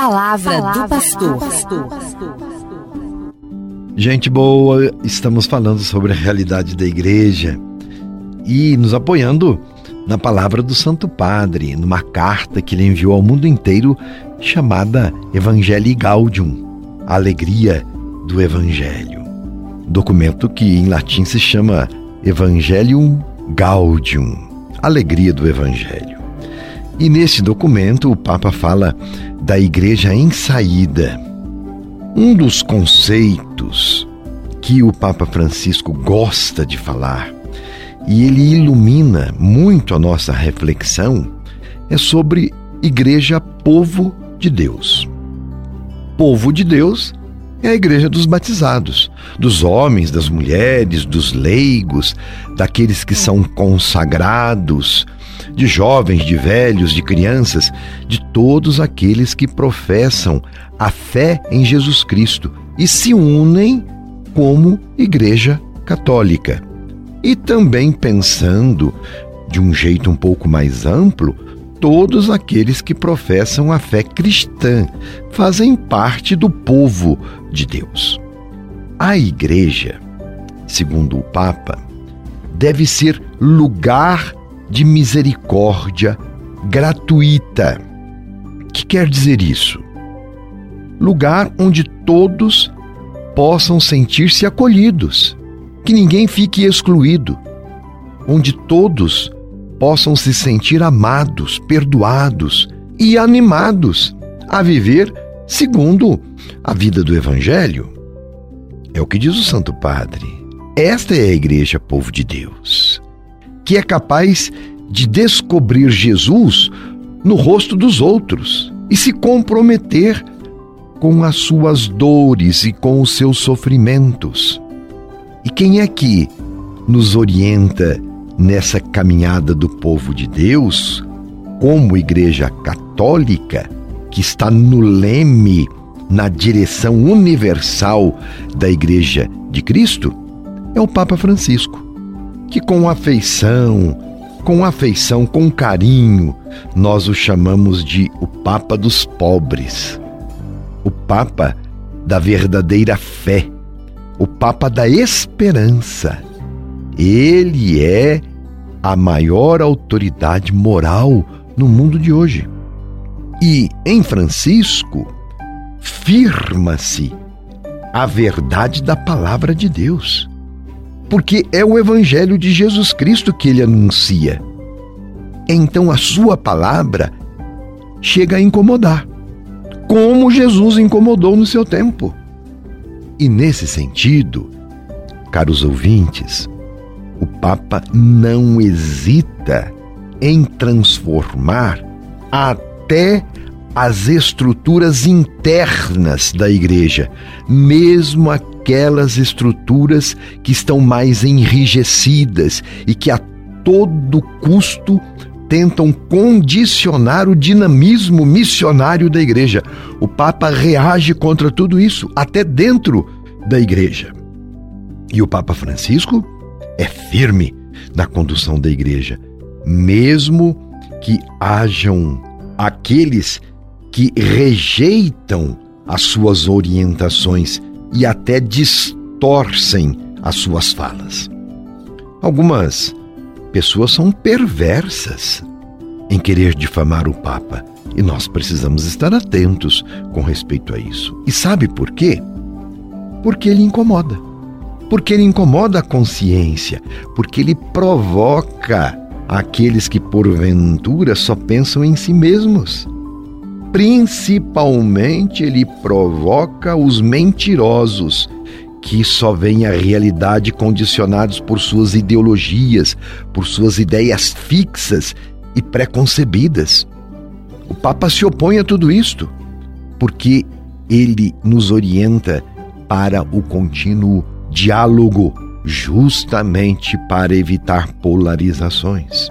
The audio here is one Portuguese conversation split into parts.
palavra, palavra do pastor. Gente boa, estamos falando sobre a realidade da igreja e nos apoiando na palavra do Santo Padre, numa carta que ele enviou ao mundo inteiro chamada Evangelii Gaudium, a alegria do Evangelho. Documento que em latim se chama Evangelium Gaudium, alegria do Evangelho. E nesse documento o Papa fala da igreja em saída. Um dos conceitos que o Papa Francisco gosta de falar e ele ilumina muito a nossa reflexão é sobre igreja povo de Deus. Povo de Deus é a igreja dos batizados, dos homens, das mulheres, dos leigos, daqueles que são consagrados, de jovens, de velhos, de crianças, de todos aqueles que professam a fé em Jesus Cristo e se unem como Igreja Católica. E também pensando de um jeito um pouco mais amplo, todos aqueles que professam a fé cristã fazem parte do povo de Deus. A igreja, segundo o Papa, deve ser lugar de misericórdia gratuita. O que quer dizer isso? Lugar onde todos possam sentir-se acolhidos, que ninguém fique excluído, onde todos possam se sentir amados, perdoados e animados a viver segundo a vida do Evangelho. É o que diz o Santo Padre. Esta é a Igreja, povo de Deus que é capaz de descobrir Jesus no rosto dos outros e se comprometer com as suas dores e com os seus sofrimentos. E quem é que nos orienta nessa caminhada do povo de Deus, como Igreja Católica, que está no leme, na direção universal da Igreja de Cristo? É o Papa Francisco que com afeição, com afeição, com carinho, nós o chamamos de o Papa dos pobres, o Papa da verdadeira fé, o Papa da esperança. Ele é a maior autoridade moral no mundo de hoje. E em Francisco, firma-se a verdade da palavra de Deus porque é o Evangelho de Jesus Cristo que ele anuncia. Então a sua palavra chega a incomodar, como Jesus incomodou no seu tempo. E nesse sentido, caros ouvintes, o Papa não hesita em transformar até as estruturas internas da igreja, mesmo aquelas estruturas que estão mais enrijecidas e que a todo custo tentam condicionar o dinamismo missionário da igreja. O Papa reage contra tudo isso, até dentro da igreja. E o Papa Francisco é firme na condução da igreja, mesmo que hajam aqueles que rejeitam as suas orientações e até distorcem as suas falas. Algumas pessoas são perversas em querer difamar o Papa e nós precisamos estar atentos com respeito a isso. E sabe por quê? Porque ele incomoda. Porque ele incomoda a consciência, porque ele provoca aqueles que porventura só pensam em si mesmos. Principalmente ele provoca os mentirosos, que só veem a realidade condicionados por suas ideologias, por suas ideias fixas e preconcebidas. O Papa se opõe a tudo isto, porque ele nos orienta para o contínuo diálogo, justamente para evitar polarizações.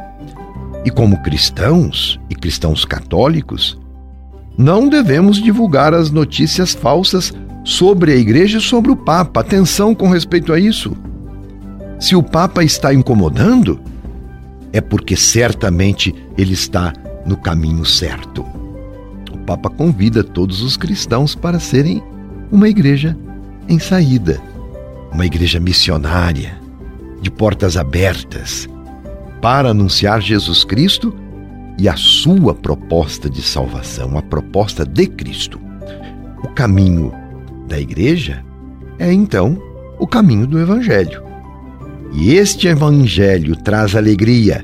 E como cristãos e cristãos católicos, não devemos divulgar as notícias falsas sobre a igreja e sobre o Papa. Atenção com respeito a isso. Se o Papa está incomodando, é porque certamente ele está no caminho certo. O Papa convida todos os cristãos para serem uma igreja em saída, uma igreja missionária, de portas abertas, para anunciar Jesus Cristo e a sua proposta de salvação, a proposta de Cristo. O caminho da igreja é então o caminho do Evangelho. E este Evangelho traz alegria,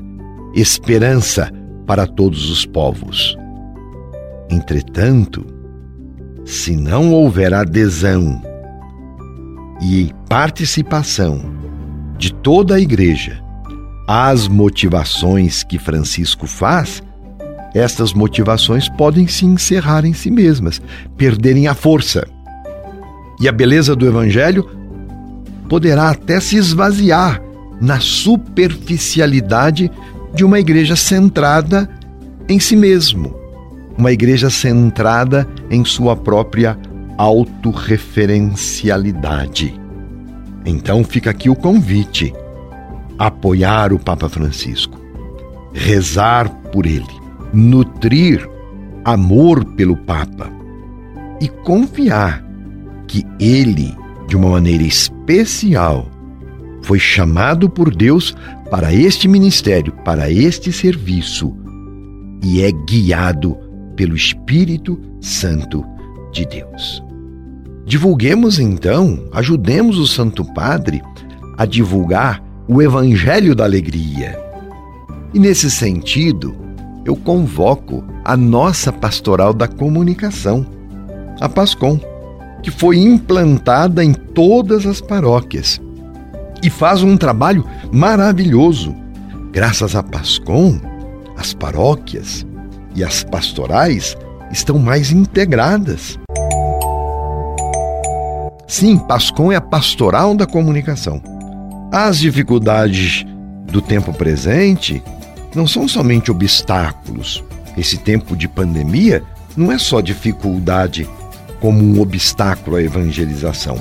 esperança para todos os povos. Entretanto, se não houver adesão e participação de toda a igreja às motivações que Francisco faz, estas motivações podem se encerrar em si mesmas, perderem a força. E a beleza do Evangelho poderá até se esvaziar na superficialidade de uma igreja centrada em si mesmo, uma igreja centrada em sua própria autorreferencialidade. Então fica aqui o convite: apoiar o Papa Francisco, rezar por ele, nutrir amor pelo Papa e confiar que ele, de uma maneira especial, foi chamado por Deus para este ministério, para este serviço e é guiado pelo Espírito Santo de Deus. Divulguemos então, ajudemos o Santo Padre a divulgar o Evangelho da Alegria. E nesse sentido, eu convoco a nossa pastoral da comunicação, a PASCOM, que foi implantada em todas as paróquias e faz um trabalho maravilhoso. Graças à PASCOM, as paróquias e as pastorais estão mais integradas. Sim, PASCOM é a pastoral da comunicação. As dificuldades do tempo presente não são somente obstáculos. Esse tempo de pandemia não é só dificuldade como um obstáculo à evangelização.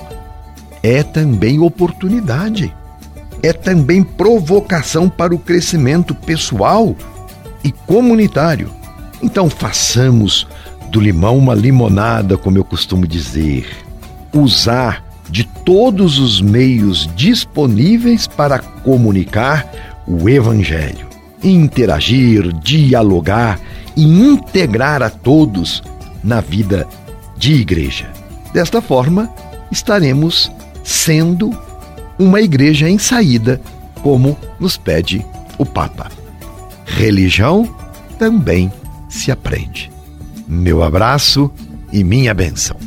É também oportunidade. É também provocação para o crescimento pessoal e comunitário. Então façamos do limão uma limonada, como eu costumo dizer. Usar de todos os meios disponíveis para comunicar o Evangelho, interagir, dialogar e integrar a todos na vida de igreja. Desta forma, estaremos sendo uma igreja em saída, como nos pede o Papa. Religião também se aprende. Meu abraço e minha bênção.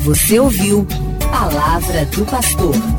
Você ouviu Palavra do Pastor.